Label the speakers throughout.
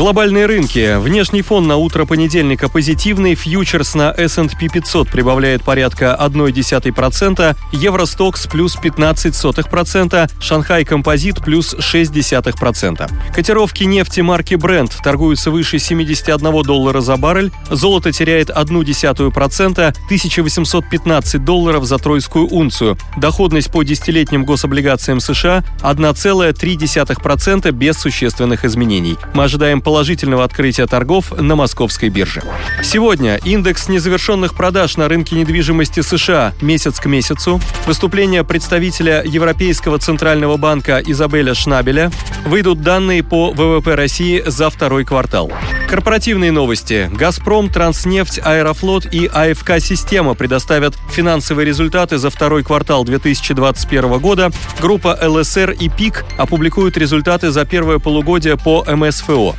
Speaker 1: Глобальные рынки. Внешний фон на утро понедельника позитивный. Фьючерс на S&P 500 прибавляет порядка 0,1%, Евростокс плюс 0,15%, Шанхай Композит плюс 0,6%. Котировки нефти марки Brent торгуются выше 71 доллара за баррель, золото теряет 0,1%, 1815 долларов за тройскую унцию. Доходность по десятилетним гособлигациям США 1,3% без существенных изменений. Мы ожидаем положительного открытия торгов на московской бирже. Сегодня индекс незавершенных продаж на рынке недвижимости США месяц к месяцу, выступление представителя Европейского центрального банка Изабеля Шнабеля, выйдут данные по ВВП России за второй квартал. Корпоративные новости. «Газпром», «Транснефть», «Аэрофлот» и «АФК Система» предоставят финансовые результаты за второй квартал 2021 года. Группа ЛСР и ПИК опубликуют результаты за первое полугодие по МСФО.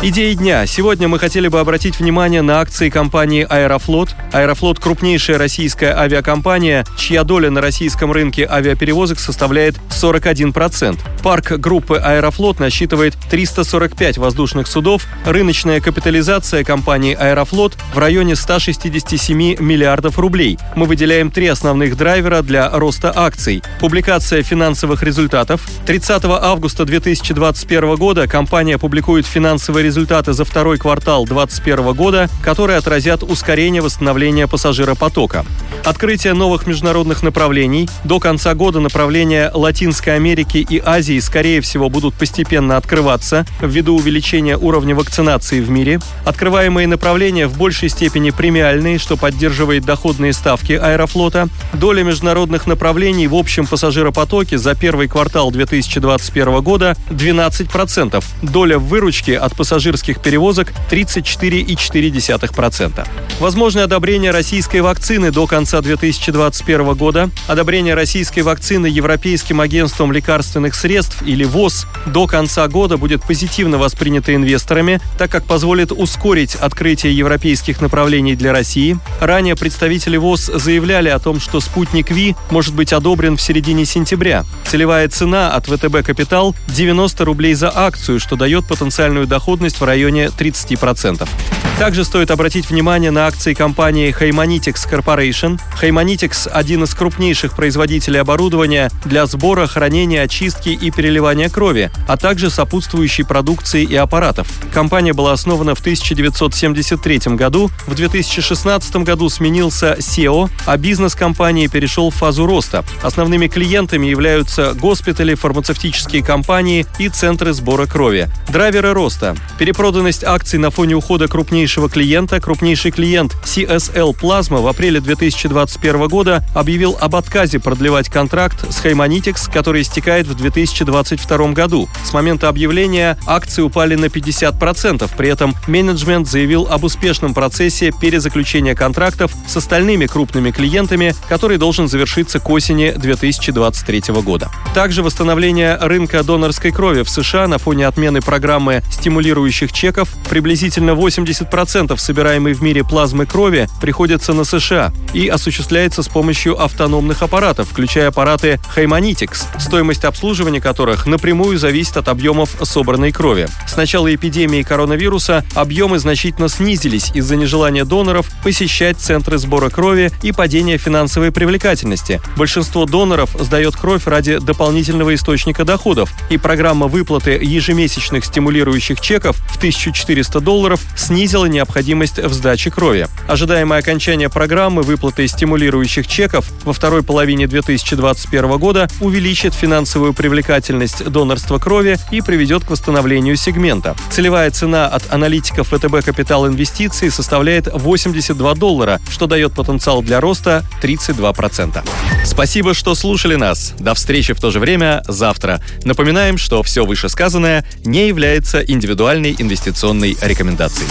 Speaker 1: Идеи дня. Сегодня мы хотели бы обратить внимание на акции компании «Аэрофлот». «Аэрофлот» — крупнейшая российская авиакомпания, чья доля на российском рынке авиаперевозок составляет 41%. Парк группы «Аэрофлот» насчитывает 345 воздушных судов. Рыночная капитализация компании «Аэрофлот» в районе 167 миллиардов рублей. Мы выделяем три основных драйвера для роста акций. Публикация финансовых результатов. 30 августа 2021 года компания публикует финансовые результаты за второй квартал 2021 года, которые отразят ускорение восстановления пассажиропотока. Открытие новых международных направлений. До конца года направления Латинской Америки и Азии, скорее всего, будут постепенно открываться ввиду увеличения уровня вакцинации в мире. Открываемые направления в большей степени премиальные, что поддерживает доходные ставки Аэрофлота. Доля международных направлений в общем пассажиропотоке за первый квартал 2021 года 12%. Доля в выручке от пассажиров пассажирских перевозок 34,4%. Возможное одобрение российской вакцины до конца 2021 года, одобрение российской вакцины Европейским агентством лекарственных средств или ВОЗ до конца года будет позитивно воспринято инвесторами, так как позволит ускорить открытие европейских направлений для России. Ранее представители ВОЗ заявляли о том, что спутник Ви может быть одобрен в середине сентября. Целевая цена от ВТБ Капитал 90 рублей за акцию, что дает потенциальную доходность доходность в районе 30%. Также стоит обратить внимание на акции компании Haymanitics Corporation. Haymanitics – один из крупнейших производителей оборудования для сбора, хранения, очистки и переливания крови, а также сопутствующей продукции и аппаратов. Компания была основана в 1973 году. В 2016 году сменился SEO, а бизнес компании перешел в фазу роста. Основными клиентами являются госпитали, фармацевтические компании и центры сбора крови. Драйверы роста. Перепроданность акций на фоне ухода крупнейшего клиента. Крупнейший клиент CSL Plasma в апреле 2021 года объявил об отказе продлевать контракт с Haymanitics, который истекает в 2022 году. С момента объявления акции упали на 50%. При этом менеджмент заявил об успешном процессе перезаключения контрактов с остальными крупными клиентами, который должен завершиться к осени 2023 года. Также восстановление рынка донорской крови в США на фоне отмены программы стимулирующей банкирующих чеков приблизительно 80% собираемой в мире плазмы крови приходится на США и осуществляется с помощью автономных аппаратов, включая аппараты Haymanitics, стоимость обслуживания которых напрямую зависит от объемов собранной крови. С начала эпидемии коронавируса объемы значительно снизились из-за нежелания доноров посещать центры сбора крови и падения финансовой привлекательности. Большинство доноров сдает кровь ради дополнительного источника доходов, и программа выплаты ежемесячных стимулирующих чеков в 1400 долларов снизила необходимость в сдаче крови. Ожидаемое окончание программы выплаты стимулирующих чеков во второй половине 2021 года увеличит финансовую привлекательность донорства крови и приведет к восстановлению сегмента. Целевая цена от аналитиков ВТБ Капитал Инвестиций составляет 82 доллара, что дает потенциал для роста 32%. Спасибо, что слушали нас. До встречи в то же время завтра. Напоминаем, что все вышесказанное не является индивидуальной инвестиционной рекомендацией.